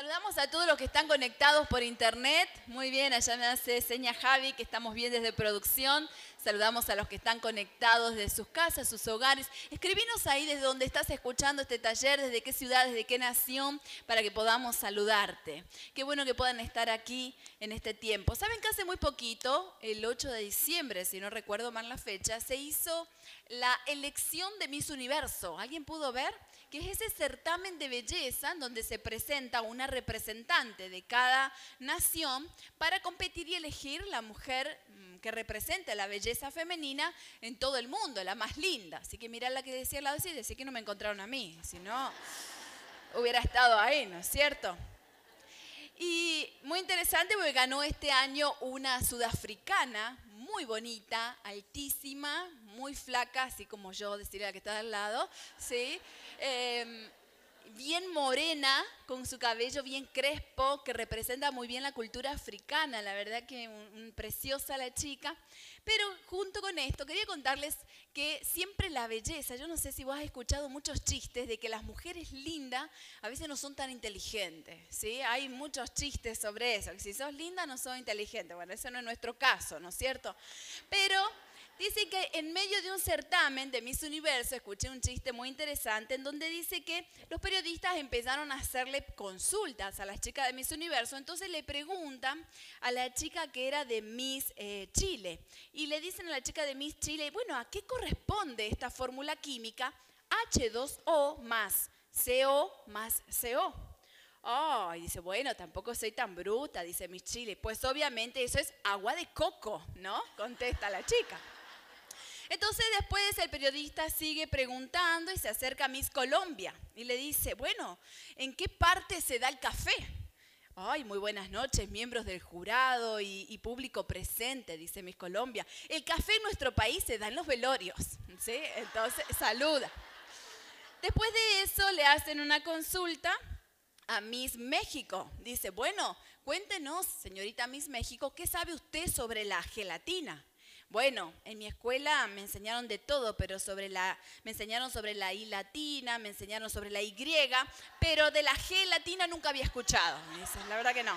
Saludamos a todos los que están conectados por internet. Muy bien, allá me hace seña Javi que estamos bien desde producción. Saludamos a los que están conectados desde sus casas, sus hogares. Escribinos ahí desde donde estás escuchando este taller, desde qué ciudad, desde qué nación, para que podamos saludarte. Qué bueno que puedan estar aquí en este tiempo. Saben que hace muy poquito, el 8 de diciembre, si no recuerdo mal la fecha, se hizo la elección de Miss Universo. ¿Alguien pudo ver? Que es ese certamen de belleza donde se presenta una representante de cada nación para competir y elegir la mujer mm, que represente la belleza femenina en todo el mundo, la más linda. Así que mirá la que decía al lado y decía que no me encontraron a mí, si no hubiera estado ahí, ¿no es cierto? Y muy interesante porque ganó este año una sudafricana muy bonita, altísima, muy flaca, así como yo, decirle la que está al lado, ¿sí? Em, bien morena, con su cabello bien crespo, que representa muy bien la cultura africana, la verdad que preciosa la chica. Pero junto con esto, quería contarles que siempre la belleza, yo no sé si vos has escuchado muchos chistes de que las mujeres lindas a veces no son tan inteligentes, ¿sí? Hay muchos chistes sobre eso, que si sos linda no sos inteligente. Bueno, eso no es nuestro caso, ¿no es cierto? Pero Dice que en medio de un certamen de Miss Universo, escuché un chiste muy interesante en donde dice que los periodistas empezaron a hacerle consultas a las chicas de Miss Universo. Entonces le preguntan a la chica que era de Miss eh, Chile y le dicen a la chica de Miss Chile, bueno, ¿a qué corresponde esta fórmula química H2O más CO más CO? Oh, y dice, bueno, tampoco soy tan bruta, dice Miss Chile. Pues obviamente eso es agua de coco, ¿no? Contesta la chica. Entonces después el periodista sigue preguntando y se acerca a Miss Colombia y le dice, bueno, ¿en qué parte se da el café? Ay, muy buenas noches, miembros del jurado y, público presente, dice Miss Colombia. El café en nuestro país se da en los velorios, ¿sí? Entonces, saluda. Después de eso le hacen una consulta a Miss México. Dice, bueno, cuéntenos, señorita Miss México, ¿qué sabe usted sobre la gelatina? Bueno, en mi escuela me enseñaron de todo, pero sobre la, me enseñaron sobre la I latina, me enseñaron sobre la Y, pero de la G latina nunca había escuchado. la verdad que no.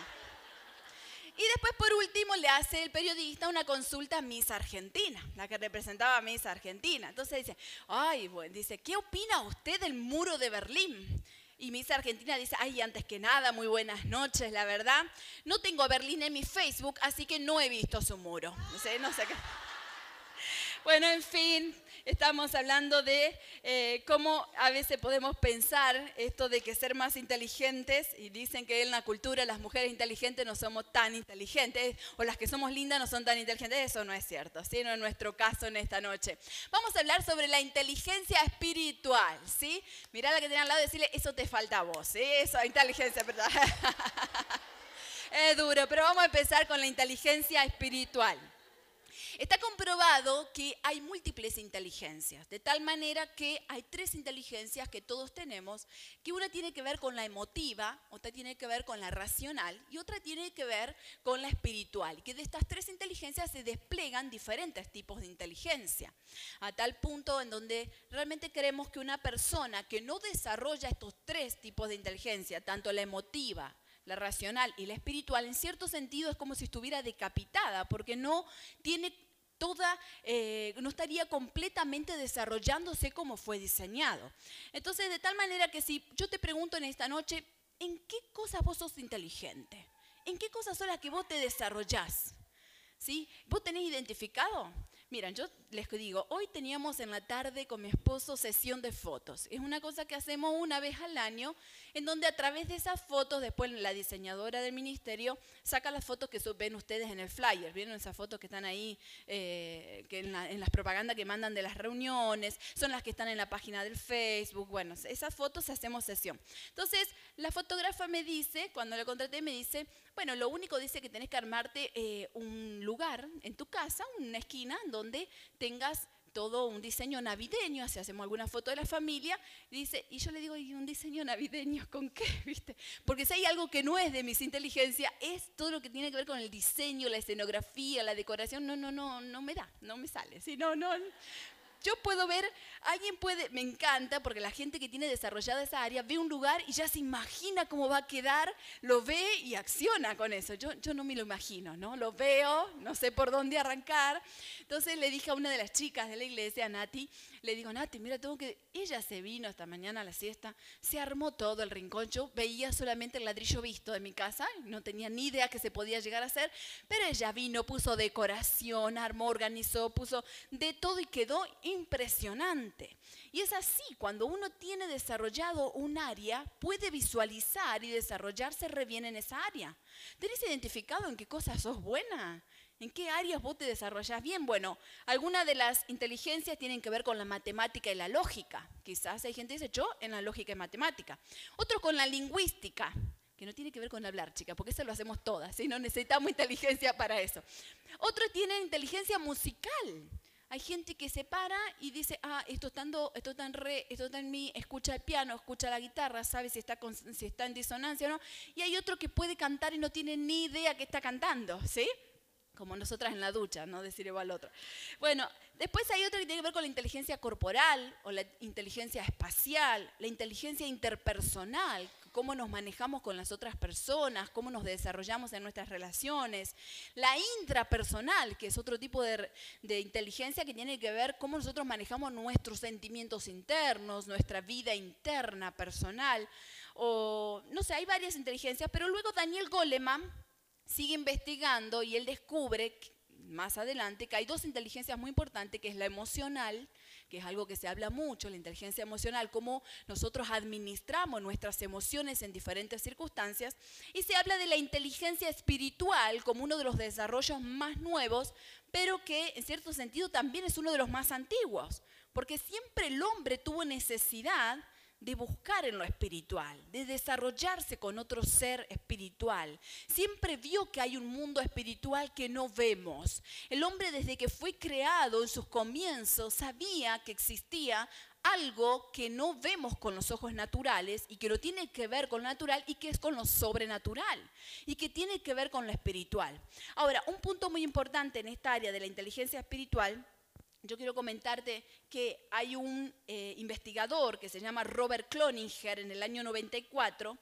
Y después, por último, le hace el periodista una consulta a Miss Argentina, la que representaba a Miss Argentina. Entonces dice, ay, bueno, dice, ¿qué opina usted del muro de Berlín? Y Miss Argentina dice, ay, antes que nada, muy buenas noches, la verdad. No tengo Berlín en mi Facebook, así que no he visto su muro. No sé, no sé. Bueno, en fin, estamos hablando de eh, cómo a veces podemos pensar esto de que ser más inteligentes, y dicen que en la cultura las mujeres inteligentes no somos tan inteligentes, o las que somos lindas no son tan inteligentes, eso no es cierto, ¿sí? no es nuestro caso en esta noche. Vamos a hablar sobre la inteligencia espiritual, ¿sí? Mirá la que tiene al lado y decirle, eso te falta a vos, ¿sí? Eso, inteligencia, ¿verdad? es duro, pero vamos a empezar con la inteligencia espiritual. Está comprobado que hay múltiples inteligencias, de tal manera que hay tres inteligencias que todos tenemos, que una tiene que ver con la emotiva, otra tiene que ver con la racional y otra tiene que ver con la espiritual, que de estas tres inteligencias se desplegan diferentes tipos de inteligencia, a tal punto en donde realmente creemos que una persona que no desarrolla estos tres tipos de inteligencia, tanto la emotiva, la racional y la espiritual, en cierto sentido es como si estuviera decapitada, porque no tiene toda, eh, no estaría completamente desarrollándose como fue diseñado. Entonces, de tal manera que si yo te pregunto en esta noche, ¿en qué cosas vos sos inteligente? ¿En qué cosas son las que vos te desarrollás? ¿Sí? ¿Vos tenés identificado? Miren, yo les digo, hoy teníamos en la tarde con mi esposo sesión de fotos. Es una cosa que hacemos una vez al año, en donde a través de esas fotos, después la diseñadora del ministerio saca las fotos que ven ustedes en el flyer. ¿Vieron esas fotos que están ahí eh, que en, las propagandas que mandan de las reuniones? Son las que están en la página del Facebook. Bueno, esas fotos hacemos sesión. Entonces, la fotógrafa me dice, cuando le contraté, me dice, bueno, lo único dice que tenés que armarte eh, un lugar en tu casa, una esquina, donde tengas todo un diseño navideño, así hacemos alguna foto de la familia, dice, y yo le digo, ¿y un diseño navideño con qué? ¿Viste? Porque si hay algo que no es de mis inteligencias, es todo lo que tiene que ver con el diseño, la escenografía, la decoración, no, no, no, no me da, no me sale, ¿sí? no, no, yo puedo ver, alguien puede, me encanta, porque la gente que tiene desarrollada esa área ve un lugar y ya se imagina cómo va a quedar, lo ve y acciona con eso. Yo, yo no me lo imagino, ¿no? Lo veo, no sé por dónde arrancar. Entonces le dije a una de las chicas de la iglesia, Nati, le digo, Nati, mira, tengo que... Ella se vino esta mañana a la siesta, se armó todo el rincón. Yo veía solamente el ladrillo visto de mi casa, no tenía ni idea que se podía llegar a hacer, pero ella vino, puso decoración, armó, organizó, puso de todo y quedó impresionante. Y es así, cuando uno tiene desarrollado un área, puede visualizar y desarrollarse re bien en esa área. ¿Tenés identificado en qué cosas sos buena? ¿En qué áreas vos te desarrollás bien? Bueno, algunas de las inteligencias tienen que ver con la matemática y la lógica. Quizás hay gente que dice, yo en la lógica y matemática. Otro con la lingüística, que no tiene que ver con hablar, chica, porque eso lo hacemos todas, ¿sí? No necesitamos inteligencia para eso. Otros tienen inteligencia musical. Hay gente que se para y dice, ah, esto está, en esto está en re, esto está en mi, escucha el piano, escucha la guitarra, sabe si está, si está en disonancia o no. Y hay otro que puede cantar y no tiene ni idea que está cantando, ¿sí? como nosotras en la ducha, no decir igual al otro. Bueno, después hay otro que tiene que ver con la inteligencia corporal o la inteligencia espacial, la inteligencia interpersonal, cómo nos manejamos con las otras personas, cómo nos desarrollamos en nuestras relaciones, la intrapersonal, que es otro tipo de, de inteligencia que tiene que ver cómo nosotros manejamos nuestros sentimientos internos, nuestra vida interna, personal, o no sé, hay varias inteligencias, pero luego Daniel Goleman, sigue investigando y él descubre más adelante que hay dos inteligencias muy importantes, que es la emocional, que es algo que se habla mucho, la inteligencia emocional, cómo nosotros administramos nuestras emociones en diferentes circunstancias, y se habla de la inteligencia espiritual como uno de los desarrollos más nuevos, pero que en cierto sentido también es uno de los más antiguos, porque siempre el hombre tuvo necesidad de buscar en lo espiritual, de desarrollarse con otro ser espiritual. Siempre vio que hay un mundo espiritual que no vemos. El hombre desde que fue creado en sus comienzos sabía que existía algo que no vemos con los ojos naturales y que no tiene que ver con lo natural y que es con lo sobrenatural y que tiene que ver con lo espiritual. Ahora, un punto muy importante en esta área de la inteligencia espiritual yo quiero comentarte que hay un eh, investigador que se llama Robert Cloninger en el año 94,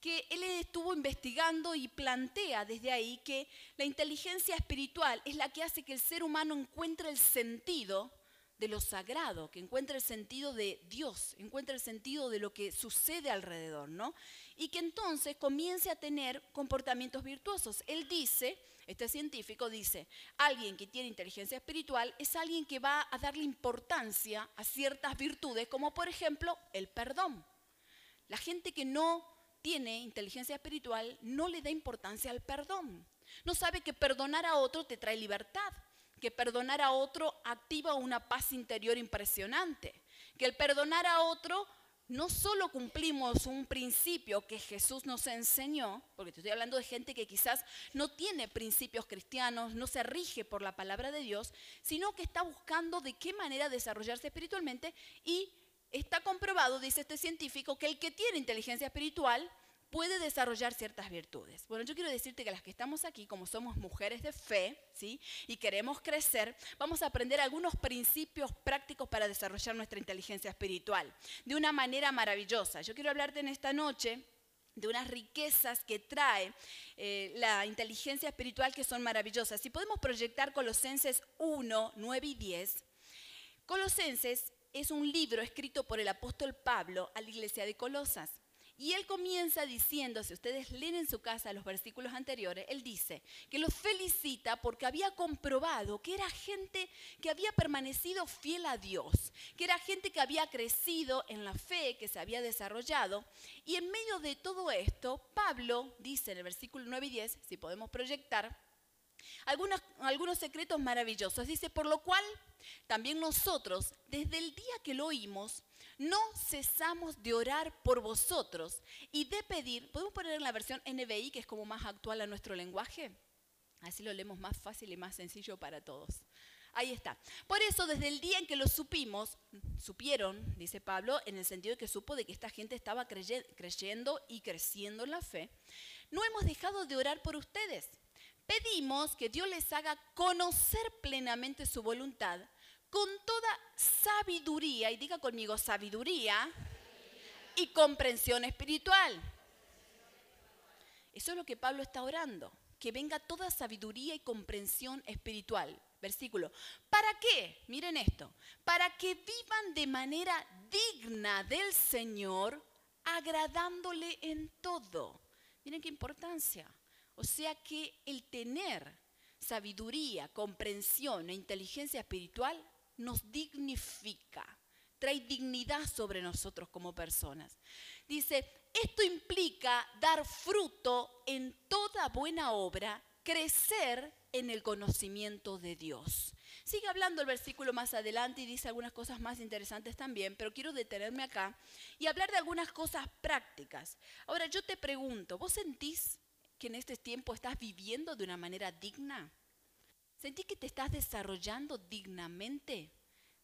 que él estuvo investigando y plantea desde ahí que la inteligencia espiritual es la que hace que el ser humano encuentre el sentido de lo sagrado, que encuentre el sentido de Dios, encuentre el sentido de lo que sucede alrededor, ¿no? Y que entonces comience a tener comportamientos virtuosos. Él dice este científico dice, alguien que tiene inteligencia espiritual es alguien que va a darle importancia a ciertas virtudes, como por ejemplo el perdón. La gente que no tiene inteligencia espiritual no le da importancia al perdón. No sabe que perdonar a otro te trae libertad, que perdonar a otro activa una paz interior impresionante, que el perdonar a otro no solo cumplimos un principio que Jesús nos enseñó, porque te estoy hablando de gente que quizás no tiene principios cristianos, no se rige por la palabra de Dios, sino que está buscando de qué manera desarrollarse espiritualmente y está comprobado, dice este científico, que el que tiene inteligencia espiritual puede desarrollar ciertas virtudes. Bueno, yo quiero decirte que las que estamos aquí, como somos mujeres de fe, ¿sí? Y queremos crecer, vamos a aprender algunos principios prácticos para desarrollar nuestra inteligencia espiritual de una manera maravillosa. Yo quiero hablarte en esta noche de unas riquezas que trae eh, la inteligencia espiritual que son maravillosas. Si podemos proyectar Colosenses 1, 9 y 10, Colosenses es un libro escrito por el apóstol Pablo a la iglesia de Colosas. Y él comienza diciendo, si ustedes leen en su casa los versículos anteriores, él dice que los felicita porque había comprobado que era gente que había permanecido fiel a Dios, que era gente que había crecido en la fe, que se había desarrollado. Y en medio de todo esto, Pablo dice en el versículo 9 y 10, si podemos proyectar, algunos, algunos secretos maravillosos. Dice, por lo cual también nosotros, desde el día que lo oímos, no cesamos de orar por vosotros y de pedir, ¿podemos poner en la versión NBI, que es como más actual a nuestro lenguaje? Así lo leemos más fácil y más sencillo para todos. Ahí está. Por eso, desde el día en que lo supimos, supieron, dice Pablo, en el sentido de que supo de que esta gente estaba creyendo y creciendo en la fe, no hemos dejado de orar por ustedes. Pedimos que Dios les haga conocer plenamente su voluntad con toda sabiduría, y diga conmigo sabiduría y comprensión espiritual. Eso es lo que Pablo está orando, que venga toda sabiduría y comprensión espiritual. Versículo. ¿Para qué? Miren esto. Para que vivan de manera digna del Señor, agradándole en todo. Miren qué importancia. O sea que el tener sabiduría, comprensión e inteligencia espiritual nos dignifica, trae dignidad sobre nosotros como personas. Dice, esto implica dar fruto en toda buena obra, crecer en el conocimiento de Dios. Sigue hablando el versículo más adelante y dice algunas cosas más interesantes también, pero quiero detenerme acá y hablar de algunas cosas prácticas. Ahora yo te pregunto, ¿vos sentís que en este tiempo estás viviendo de una manera digna? ¿Sentís que te estás desarrollando dignamente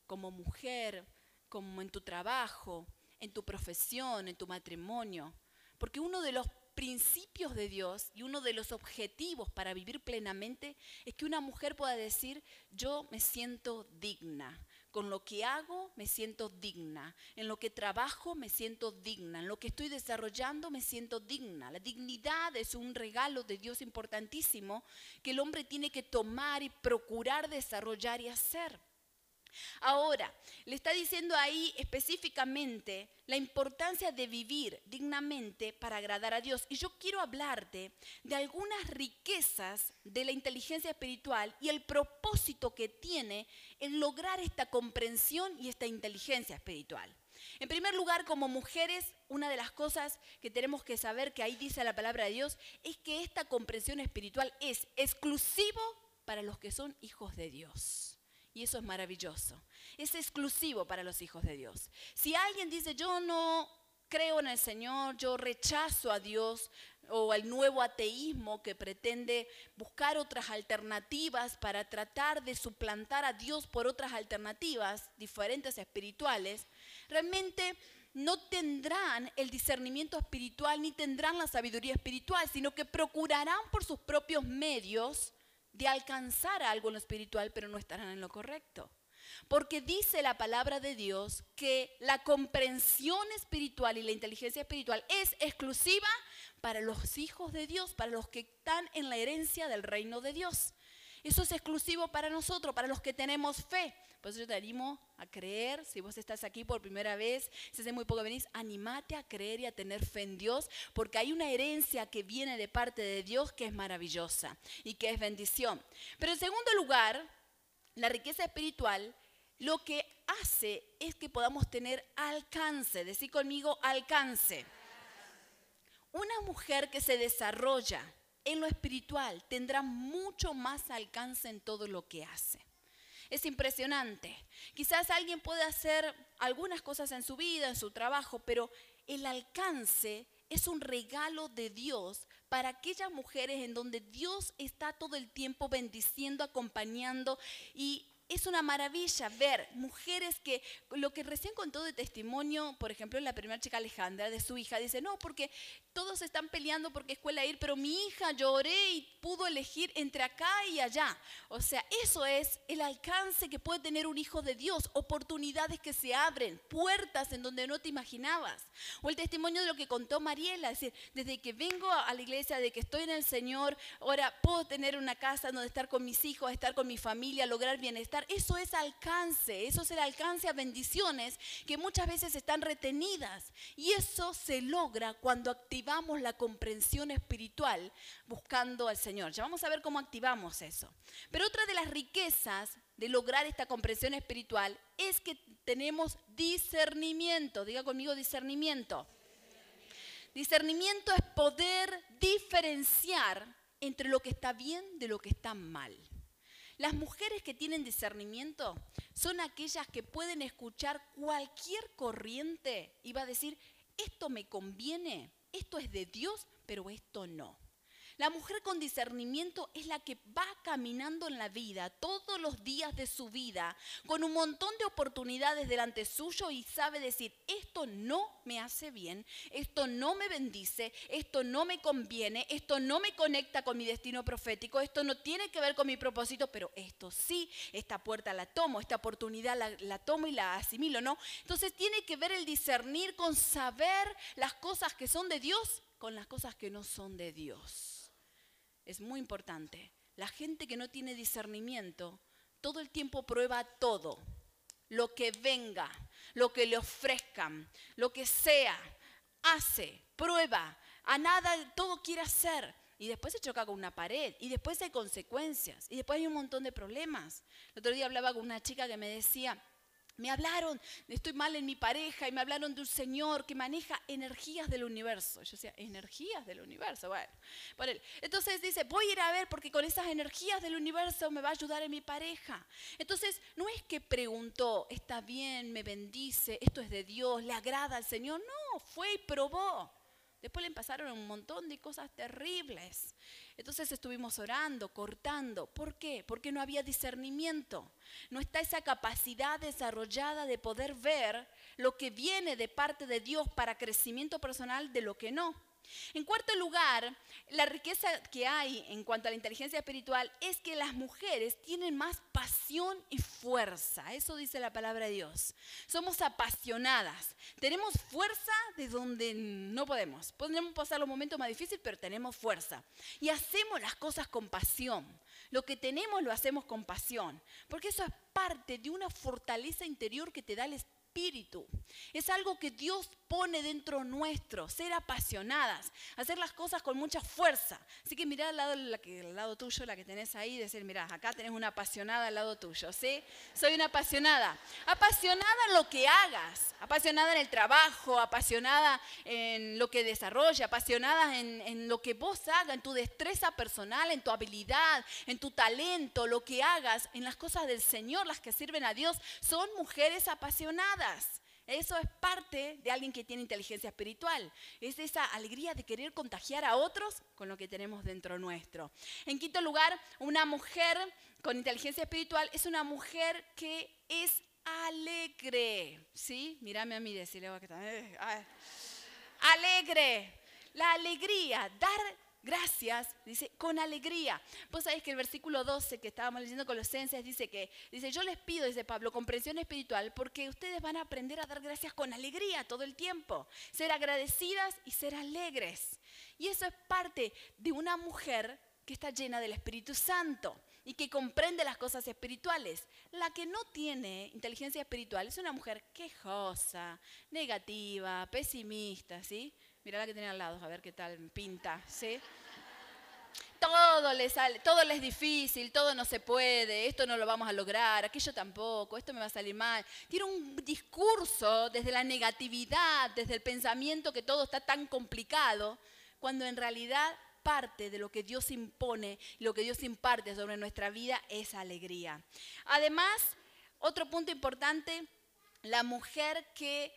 como mujer, como en tu trabajo, en tu profesión, en tu matrimonio? Porque uno de los principios de Dios y uno de los objetivos para vivir plenamente es que una mujer pueda decir, yo me siento digna, con lo que hago me siento digna, en lo que trabajo me siento digna, en lo que estoy desarrollando me siento digna. La dignidad es un regalo de Dios importantísimo que el hombre tiene que tomar y procurar desarrollar y hacer. Ahora, le está diciendo ahí específicamente la importancia de vivir dignamente para agradar a Dios. Y yo quiero hablarte de algunas riquezas de la inteligencia espiritual y el propósito que tiene en lograr esta comprensión y esta inteligencia espiritual. En primer lugar, como mujeres, una de las cosas que tenemos que saber, que ahí dice la palabra de Dios, es que esta comprensión espiritual es exclusivo para los que son hijos de Dios. Y eso es maravilloso. Es exclusivo para los hijos de Dios. Si alguien dice, yo no creo en el Señor, yo rechazo a Dios o al nuevo ateísmo que pretende buscar otras alternativas para tratar de suplantar a Dios por otras alternativas diferentes espirituales, realmente no tendrán el discernimiento espiritual ni tendrán la sabiduría espiritual, sino que procurarán por sus propios medios de alcanzar algo en lo espiritual, pero no estarán en lo correcto. Porque dice la palabra de Dios que la comprensión espiritual y la inteligencia espiritual es exclusiva para los hijos de Dios, para los que están en la herencia del reino de Dios. Eso es exclusivo para nosotros, para los que tenemos fe. Por eso yo te animo a creer, si vos estás aquí por primera vez, si hace muy poco venís, animate a creer y a tener fe en Dios, porque hay una herencia que viene de parte de Dios que es maravillosa y que es bendición. Pero en segundo lugar, la riqueza espiritual lo que hace es que podamos tener alcance, decir conmigo alcance. Una mujer que se desarrolla en lo espiritual tendrá mucho más alcance en todo lo que hace. Es impresionante. Quizás alguien puede hacer algunas cosas en su vida, en su trabajo, pero el alcance es un regalo de Dios para aquellas mujeres en donde Dios está todo el tiempo bendiciendo, acompañando y es una maravilla ver mujeres que, lo que recién contó de testimonio, por ejemplo, la primera chica Alejandra, de su hija, dice, no, porque todos están peleando porque escuela ir, pero mi hija lloré y pudo elegir entre acá y allá. O sea, eso es el alcance que puede tener un hijo de Dios, oportunidades que se abren, puertas en donde no te imaginabas. O el testimonio de lo que contó Mariela, es decir, desde que vengo a la iglesia, de que estoy en el Señor, ahora puedo tener una casa donde estar con mis hijos, estar con mi familia, lograr bienestar. Eso es alcance, eso es el alcance a bendiciones que muchas veces están retenidas. Y eso se logra cuando activamos la comprensión espiritual buscando al Señor. Ya vamos a ver cómo activamos eso. Pero otra de las riquezas de lograr esta comprensión espiritual es que tenemos discernimiento. Diga conmigo discernimiento. Discernimiento es poder diferenciar entre lo que está bien de lo que está mal. Las mujeres que tienen discernimiento son aquellas que pueden escuchar cualquier corriente y va a decir, esto me conviene, esto es de Dios, pero esto no. La mujer con discernimiento es la que va caminando en la vida todos los días de su vida con un montón de oportunidades delante suyo y sabe decir, esto no me hace bien, esto no me bendice, esto no me conviene, esto no me conecta con mi destino profético, esto no tiene que ver con mi propósito, pero esto sí, esta puerta la tomo, esta oportunidad la, tomo y la asimilo, ¿no? Entonces tiene que ver el discernir con saber las cosas que son de Dios con las cosas que no son de Dios. Es muy importante. La gente que no tiene discernimiento todo el tiempo prueba todo, lo que venga, lo que le ofrezcan, lo que sea, hace, prueba, a nada, todo quiere hacer. Y después se choca con una pared, y después hay consecuencias, y después hay un montón de problemas. El otro día hablaba con una chica que me decía, me hablaron, estoy mal en mi pareja y me hablaron de un señor que maneja energías del universo. Yo decía, energías del universo, bueno, por él. Entonces dice, voy a ir a ver porque con esas energías del universo me va a ayudar en mi pareja. Entonces, no es que preguntó, está bien, me bendice, esto es de Dios, le agrada al Señor. No, fue y probó. Después le pasaron un montón de cosas terribles. Entonces estuvimos orando, cortando. ¿Por qué? Porque no había discernimiento. No está esa capacidad desarrollada de poder ver lo que viene de parte de Dios para crecimiento personal de lo que no. En cuarto lugar, la riqueza que hay en cuanto a la inteligencia espiritual es que las mujeres tienen más pasión y fuerza. Eso dice la palabra de Dios. Somos apasionadas. Tenemos fuerza de donde no podemos. Podemos pasar los momentos más difíciles, pero tenemos fuerza. Y hacemos las cosas con pasión. Lo que tenemos lo hacemos con pasión. Porque eso es parte de una fortaleza interior que te da el espíritu. Es algo que Dios pone dentro nuestro, ser apasionadas, hacer las cosas con mucha fuerza. Así que mirá al lado, al lado tuyo, la que tenés ahí, decir, mirá, acá tenés una apasionada al lado tuyo, ¿sí? Soy una apasionada. Apasionada en lo que hagas, apasionada en el trabajo, apasionada en lo que desarrolla, apasionada en, en lo que vos hagas, en tu destreza personal, en tu habilidad, en tu talento, lo que hagas, en las cosas del Señor, las que sirven a Dios, son mujeres apasionadas. Eso es parte de alguien que tiene inteligencia espiritual. Es esa alegría de querer contagiar a otros con lo que tenemos dentro nuestro. En quinto lugar, una mujer con inteligencia espiritual es una mujer que es alegre. ¿Sí? Mírame a mí, decirle que eh, Alegre. La alegría, dar gracias, dice, con alegría. Vos sabés que el versículo 12 que estábamos leyendo Colosenses dice que, dice, yo les pido, dice Pablo, comprensión espiritual, porque ustedes van a aprender a dar gracias con alegría todo el tiempo, ser agradecidas y ser alegres. Y eso es parte de una mujer que está llena del Espíritu Santo y que comprende las cosas espirituales. La que no tiene inteligencia espiritual es una mujer quejosa, negativa, pesimista, ¿sí? Mira la que tiene al lado, a ver qué tal pinta, ¿sí? Todo le sale, todo le es difícil, todo no se puede, esto no lo vamos a lograr, aquello tampoco, esto me va a salir mal. Tiene un discurso desde la negatividad, desde el pensamiento que todo está tan complicado, cuando en realidad parte de lo que Dios impone, lo que Dios imparte sobre nuestra vida es alegría. Además, otro punto importante, la mujer que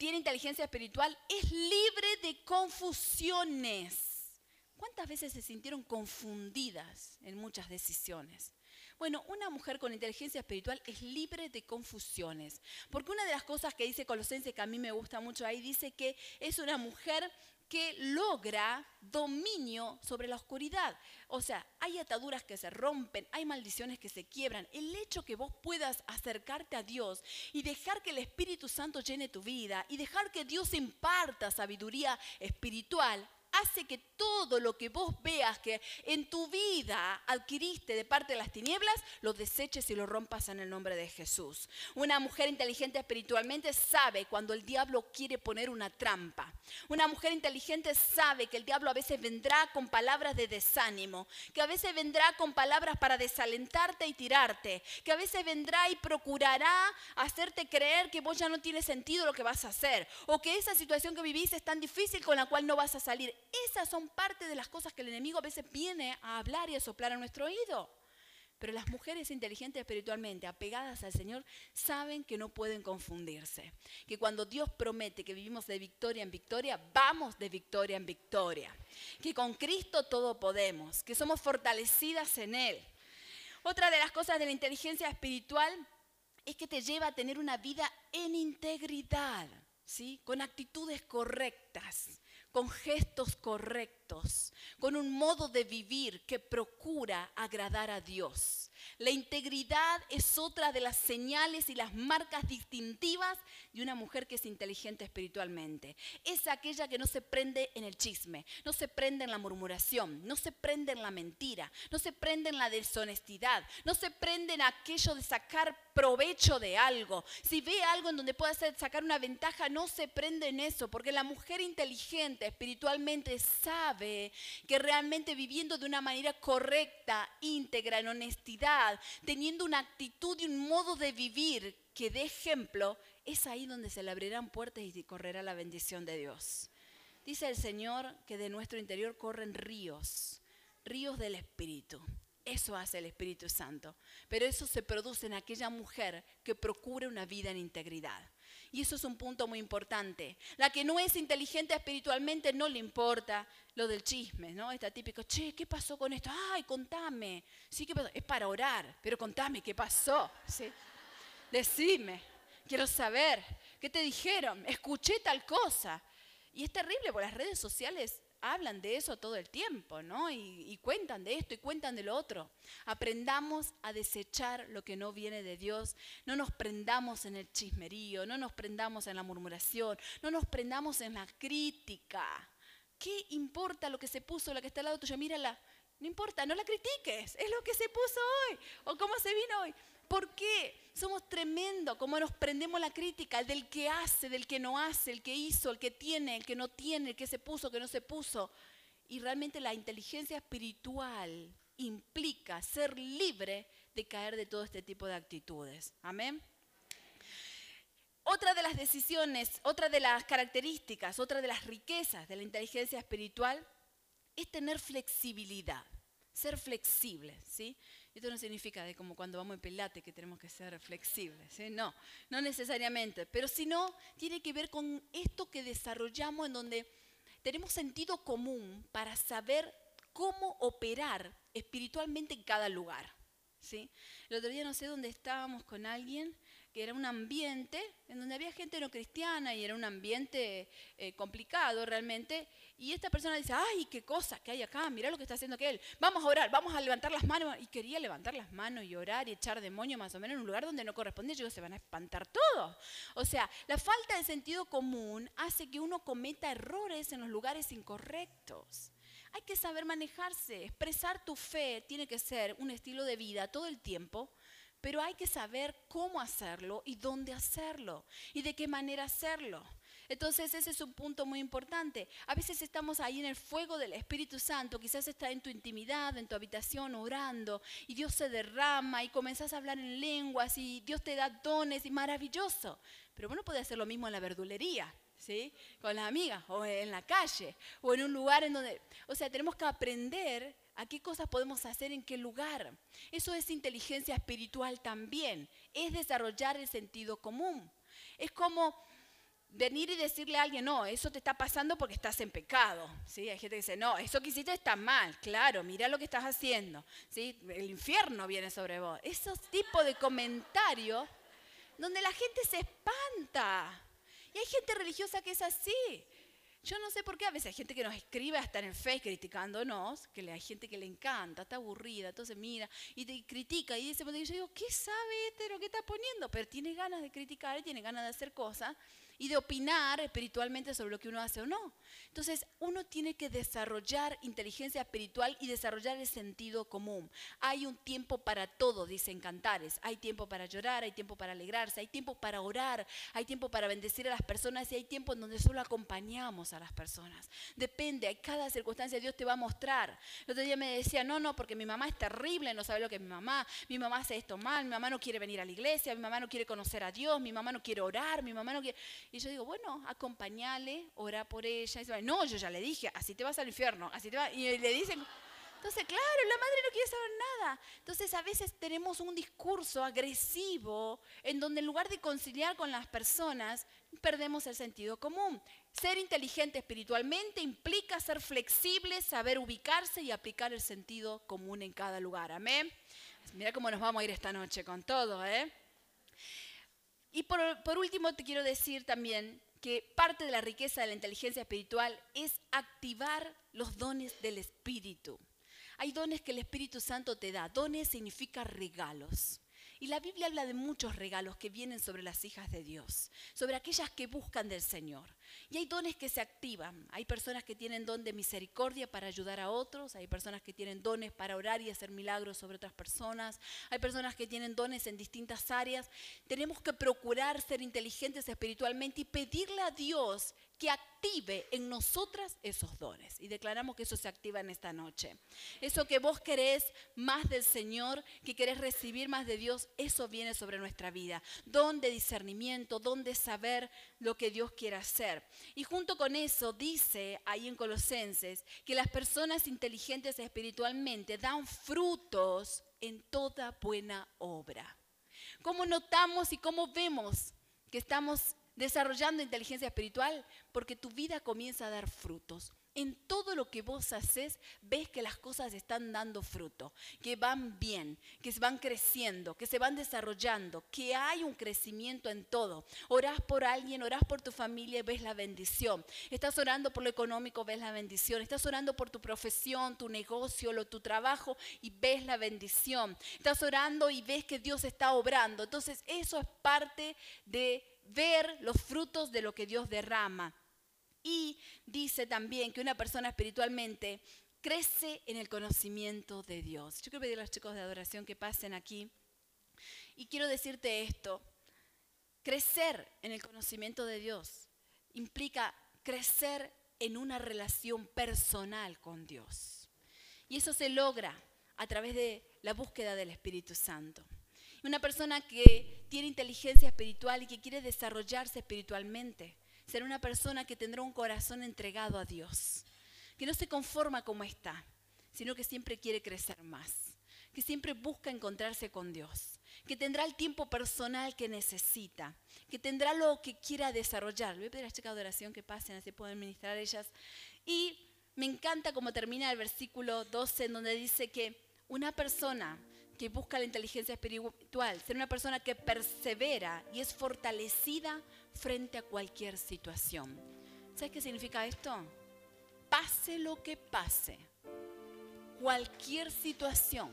tiene inteligencia espiritual es libre de confusiones. ¿Cuántas veces se sintieron confundidas en muchas decisiones? Bueno, una mujer con inteligencia espiritual es libre de confusiones. Porque una de las cosas que dice Colosense que a mí me gusta mucho ahí, dice que es una mujer que logra dominio sobre la oscuridad. O sea, hay ataduras que se rompen, hay maldiciones que se quiebran. El hecho que vos puedas acercarte a Dios y dejar que el Espíritu Santo llene tu vida y dejar que Dios imparta sabiduría espiritual hace que todo lo que vos veas que en tu vida adquiriste de parte de las tinieblas, lo deseches y lo rompas en el nombre de Jesús. Una mujer inteligente espiritualmente sabe cuando el diablo quiere poner una trampa. Una mujer inteligente sabe que el diablo a veces vendrá con palabras de desánimo, que a veces vendrá con palabras para desalentarte y tirarte, que a veces vendrá y procurará hacerte creer que vos ya no tienes sentido lo que vas a hacer, o que esa situación que vivís es tan difícil con la cual no vas a salir. Esas son parte de las cosas que el enemigo a veces viene a hablar y a soplar a nuestro oído. Pero las mujeres inteligentes espiritualmente, apegadas al Señor, saben que no pueden confundirse. Que cuando Dios promete que vivimos de victoria en victoria, vamos de victoria en victoria. Que con Cristo todo podemos, que somos fortalecidas en Él. Otra de las cosas de la inteligencia espiritual es que te lleva a tener una vida en integridad, ¿sí? con actitudes correctas con gestos correctos, con un modo de vivir que procura agradar a Dios. La integridad es otra de las señales y las marcas distintivas de una mujer que es inteligente espiritualmente. Es aquella que no se prende en el chisme, no se prende en la murmuración, no se prende en la mentira, no se prende en la deshonestidad, no se prende en aquello de sacar provecho de algo. Si ve algo en donde pueda sacar una ventaja, no se prende en eso, porque la mujer inteligente espiritualmente sabe que realmente viviendo de una manera correcta, íntegra, en honestidad, teniendo una actitud y un modo de vivir que dé ejemplo, es ahí donde se le abrirán puertas y correrá la bendición de Dios. Dice el Señor que de nuestro interior corren ríos, ríos del Espíritu. Eso hace el Espíritu Santo. Pero eso se produce en aquella mujer que procura una vida en integridad. Y eso es un punto muy importante. La que no es inteligente espiritualmente no le importa lo del chisme, ¿no? Está típico, che, ¿qué pasó con esto? Ay, contame. Sí, ¿qué pasó? Es para orar, pero contame qué pasó. ¿sí? Decime, quiero saber, ¿qué te dijeron? Escuché tal cosa. Y es terrible, porque las redes sociales hablan de eso todo el tiempo, ¿no? Y, cuentan de esto y cuentan de lo otro. Aprendamos a desechar lo que no viene de Dios. No nos prendamos en el chismerío, no nos prendamos en la murmuración, no nos prendamos en la crítica. ¿Qué importa lo que se puso la que está al lado tuyo? Mírala. No importa, no la critiques. Es lo que se puso hoy o cómo se vino hoy. ¿Por qué? Somos tremendo, como nos prendemos la crítica del que hace, del que no hace, el que hizo, el que tiene, el que no tiene, el que se puso, el que no se puso. Y realmente la inteligencia espiritual implica ser libre de caer de todo este tipo de actitudes. Amén. Otra de las decisiones, otra de las características, otra de las riquezas de la inteligencia espiritual es tener flexibilidad, ser flexible, ¿sí? Esto no significa de como cuando vamos en pelate que tenemos que ser flexibles, ¿eh? no, no necesariamente, pero sino tiene que ver con esto que desarrollamos en donde tenemos sentido común para saber cómo operar espiritualmente en cada lugar. ¿Sí? El otro día no sé dónde estábamos con alguien que era un ambiente en donde había gente no cristiana y era un ambiente eh, complicado realmente. Y esta persona dice, ay, qué cosa que hay acá, mira lo que está haciendo aquel. Vamos a orar, vamos a levantar las manos. Y quería levantar las manos y orar y echar demonio más o menos en un lugar donde no correspondía. Yo se van a espantar todos. O sea, la falta de sentido común hace que uno cometa errores en los lugares incorrectos. Hay que saber manejarse, expresar tu fe tiene que ser un estilo de vida todo el tiempo pero hay que saber cómo hacerlo y dónde hacerlo y de qué manera hacerlo. Entonces ese es un punto muy importante. A veces estamos ahí en el fuego del Espíritu Santo, quizás está en tu intimidad, en tu habitación orando y Dios se derrama y comenzás a hablar en lenguas y Dios te da dones y maravilloso. Pero bueno, puede hacer lo mismo en la verdulería. ¿Sí? Con las amigas, o en la calle, o en un lugar en donde... O sea, tenemos que aprender a qué cosas podemos hacer en qué lugar. Eso es inteligencia espiritual también, es desarrollar el sentido común. Es como venir y decirle a alguien, no, eso te está pasando porque estás en pecado. ¿Sí? Hay gente que dice, no, eso que hiciste está mal, claro, mira lo que estás haciendo. ¿Sí? El infierno viene sobre vos. Esos tipos de comentarios donde la gente se espanta. Y hay gente religiosa que es así. Yo no sé por qué a veces hay gente que nos escribe hasta en el Face criticándonos, que hay gente que le encanta, está aburrida, entonces mira y te critica y dice, yo digo, ¿qué sabe este lo que está poniendo? Pero tiene ganas de criticar tiene ganas de hacer cosas y de opinar espiritualmente sobre lo que uno hace o no. Entonces, uno tiene que desarrollar inteligencia espiritual y desarrollar el sentido común. Hay un tiempo para todo, dicen cantares. Hay tiempo para llorar, hay tiempo para alegrarse, hay tiempo para orar, hay tiempo para bendecir a las personas y hay tiempo en donde solo acompañamos a las personas. Depende, hay cada circunstancia Dios te va a mostrar. El otro día me decía, no, no, porque mi mamá es terrible, no sabe lo que es mi mamá, mi mamá hace esto mal, mi mamá no quiere venir a la iglesia, mi mamá no quiere conocer a Dios, mi mamá no quiere orar, mi mamá no quiere... Y yo digo, bueno, acompañale, ora por ella. Y no, yo ya le dije, así te vas al infierno, así te va. Y le dicen, Entonces, claro, la madre no quiere saber nada. Entonces, a veces tenemos un discurso agresivo en donde en lugar de conciliar con las personas, perdemos el sentido común. Ser inteligente espiritualmente implica ser flexible, saber ubicarse y aplicar el sentido común en cada lugar. Amén. Mira cómo nos vamos a ir esta noche con todo, ¿eh? Y por, último, te quiero decir también que parte de la riqueza de la inteligencia espiritual es activar los dones del Espíritu. Hay dones que el Espíritu Santo te da. Dones significa regalos. Y la Biblia habla de muchos regalos que vienen sobre las hijas de Dios, sobre aquellas que buscan del Señor. Y hay dones que se activan. Hay personas que tienen don de misericordia para ayudar a otros, hay personas que tienen dones para orar y hacer milagros sobre otras personas, hay personas que tienen dones en distintas áreas. Tenemos que procurar ser inteligentes espiritualmente y pedirle a Dios que active en nosotras esos dones. Y declaramos que eso se activa en esta noche. Eso que vos querés más del Señor, que querés recibir más de Dios, eso viene sobre nuestra vida. Don de discernimiento, don de saber lo que Dios quiere hacer. Y junto con eso dice ahí en Colosenses que las personas inteligentes espiritualmente dan frutos en toda buena obra. ¿Cómo notamos y cómo vemos que estamos desarrollando inteligencia espiritual porque tu vida comienza a dar frutos. En todo lo que vos haces, ves que las cosas están dando fruto, que van bien, que van creciendo, que se van desarrollando, que hay un crecimiento en todo. Orás por alguien, orás por tu familia, ves la bendición. Estás orando por lo económico, ves la bendición. Estás orando por tu profesión, tu negocio, lo, tu trabajo y ves la bendición. Estás orando y ves que Dios está obrando. Entonces, eso es parte de ver los frutos de lo que Dios derrama. Y dice también que una persona espiritualmente crece en el conocimiento de Dios. Yo quiero pedir a los chicos de adoración que pasen aquí. Y quiero decirte esto, crecer en el conocimiento de Dios implica crecer en una relación personal con Dios. Y eso se logra a través de la búsqueda del Espíritu Santo. Una persona que tiene inteligencia espiritual y que quiere desarrollarse espiritualmente. Será una persona que tendrá un corazón entregado a Dios. Que no se conforma como está, sino que siempre quiere crecer más. Que siempre busca encontrarse con Dios. Que tendrá el tiempo personal que necesita. Que tendrá lo que quiera desarrollar. Voy a pedir a chicas de oración que pasen, así pueden ministrar ellas. Y me encanta cómo termina el versículo 12, en donde dice que una persona que busca la inteligencia espiritual, ser una persona que persevera y es fortalecida frente a cualquier situación. ¿Sabes qué significa esto? Pase lo que pase, cualquier situación,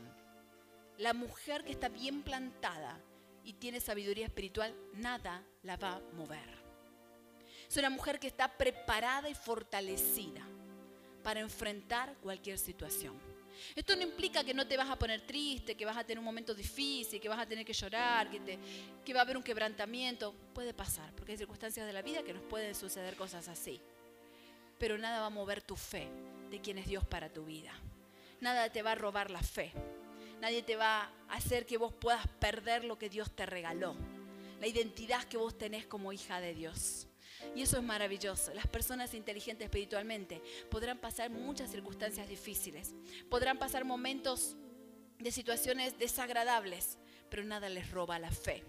la mujer que está bien plantada y tiene sabiduría espiritual, nada la va a mover. Es una mujer que está preparada y fortalecida para enfrentar cualquier situación. Esto no implica que no te vas a poner triste, que vas a tener un momento difícil, que vas a tener que llorar, que, te, que va a haber un quebrantamiento. Puede pasar, porque hay circunstancias de la vida que nos pueden suceder cosas así. Pero nada va a mover tu fe de quién es Dios para tu vida. Nada te va a robar la fe. Nadie te va a hacer que vos puedas perder lo que Dios te regaló. La identidad que vos tenés como hija de Dios. Y eso es maravilloso. Las personas inteligentes espiritualmente podrán pasar muchas circunstancias difíciles, podrán pasar momentos de situaciones desagradables, pero nada les roba la fe.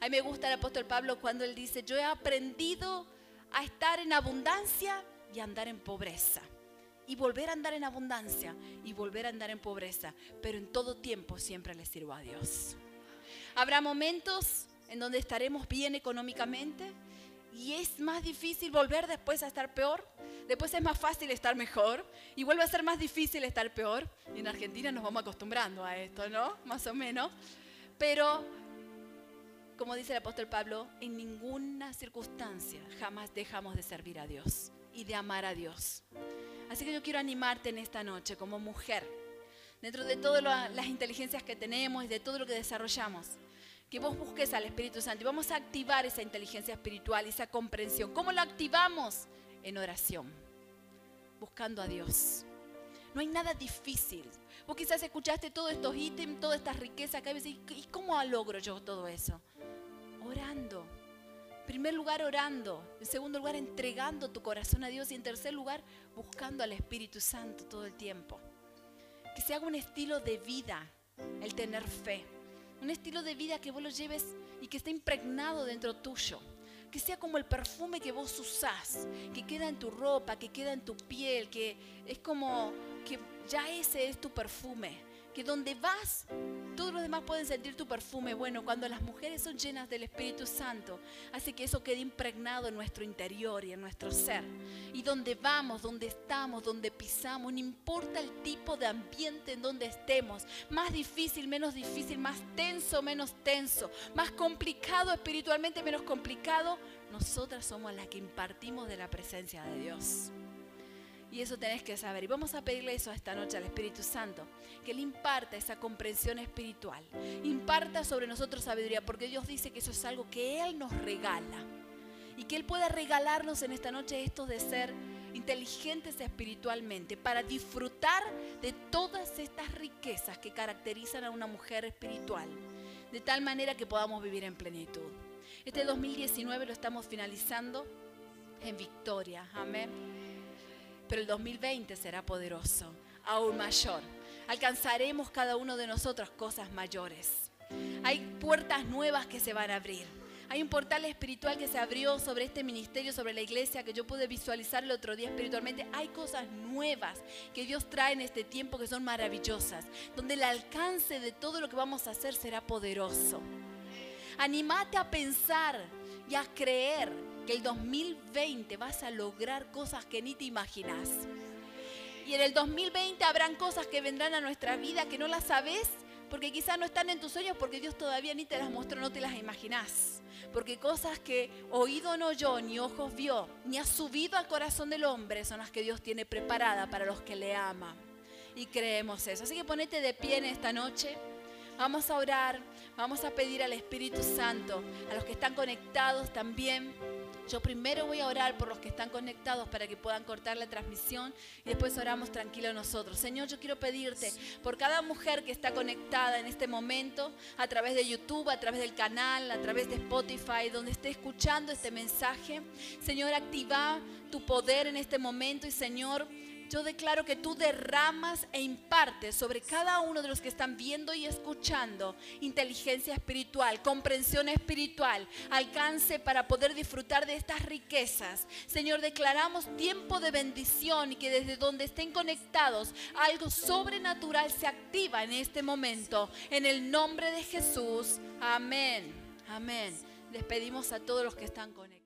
A mí me gusta el apóstol Pablo cuando él dice, yo he aprendido a estar en abundancia y a andar en pobreza. Y volver a andar en abundancia y volver a andar en pobreza, pero en todo tiempo siempre le sirvo a Dios. Habrá momentos en donde estaremos bien económicamente y es más difícil volver después a estar peor. Después es más fácil estar mejor y vuelve a ser más difícil estar peor. Y en Argentina nos vamos acostumbrando a esto, ¿no? Más o menos. Pero, como dice el apóstol Pablo, en ninguna circunstancia jamás dejamos de servir a Dios y de amar a Dios. Así que yo quiero animarte en esta noche como mujer, dentro de todas las inteligencias que tenemos y de todo lo que desarrollamos que vos busques al Espíritu Santo y vamos a activar esa inteligencia espiritual, esa comprensión. ¿Cómo lo activamos? En oración, buscando a Dios. No hay nada difícil. Vos quizás escuchaste todos estos ítems, toda esta riqueza acá y ¿y cómo logro yo todo eso? Orando. En primer lugar, orando. En segundo lugar, entregando tu corazón a Dios. Y en tercer lugar, buscando al Espíritu Santo todo el tiempo. que se haga un estilo de vida el tener fe. Un estilo de vida que vos lo lleves y que esté impregnado dentro tuyo. Que sea como el perfume que vos usás, que queda en tu ropa, que queda en tu piel, que es como que ya ese es tu perfume que donde vas, todos los demás pueden sentir tu perfume. Bueno, cuando las mujeres son llenas del Espíritu Santo, hace que eso quede impregnado en nuestro interior y en nuestro ser. Y donde vamos, donde estamos, donde pisamos, no importa el tipo de ambiente en donde estemos, más difícil, menos difícil, más tenso, menos tenso, más complicado espiritualmente, menos complicado, nosotras somos las que impartimos de la presencia de Dios. Y eso tenés que saber. Y vamos a pedirle eso esta noche al Espíritu Santo. Que Él imparta esa comprensión espiritual. Imparta sobre nosotros sabiduría. Porque Dios dice que eso es algo que Él nos regala. Y que Él pueda regalarnos en esta noche esto de ser inteligentes espiritualmente. Para disfrutar de todas estas riquezas que caracterizan a una mujer espiritual. De tal manera que podamos vivir en plenitud. Este 2019 lo estamos finalizando en victoria. Amén pero el 2020 será poderoso, aún mayor. Alcanzaremos cada uno de nosotros cosas mayores. Hay puertas nuevas que se van a abrir. Hay un portal espiritual que se abrió sobre este ministerio, sobre la iglesia, que yo pude visualizar el otro día espiritualmente. Hay cosas nuevas que Dios trae en este tiempo que son maravillosas, donde el alcance de todo lo que vamos a hacer será poderoso. Animate a pensar y a creer que el 2020 vas a lograr cosas que ni te imaginas. Y en el 2020 habrán cosas que vendrán a nuestra vida que no las sabes porque quizás no están en tus sueños porque Dios todavía ni te las mostró, no te las imaginas. Porque cosas que oído no oyó, ni ojos vio, ni ha subido al corazón del hombre son las que Dios tiene preparada para los que le aman. Y creemos eso. Así que ponete de pie en esta noche. Vamos a orar, vamos a pedir al Espíritu Santo, a los que están conectados también yo primero voy a orar por los que están conectados para que puedan cortar la transmisión y después oramos tranquilo nosotros. Señor, yo quiero pedirte por cada mujer que está conectada en este momento a través de YouTube, a través del canal, a través de Spotify, donde esté escuchando este mensaje. Señor, activa tu poder en este momento y Señor, yo declaro que tú derramas e impartes sobre cada uno de los que están viendo y escuchando inteligencia espiritual, comprensión espiritual, alcance para poder disfrutar de estas riquezas. Señor, declaramos tiempo de bendición y que desde donde estén conectados algo sobrenatural se activa en este momento. En el nombre de Jesús. Amén. Amén. Despedimos a todos los que están conectados.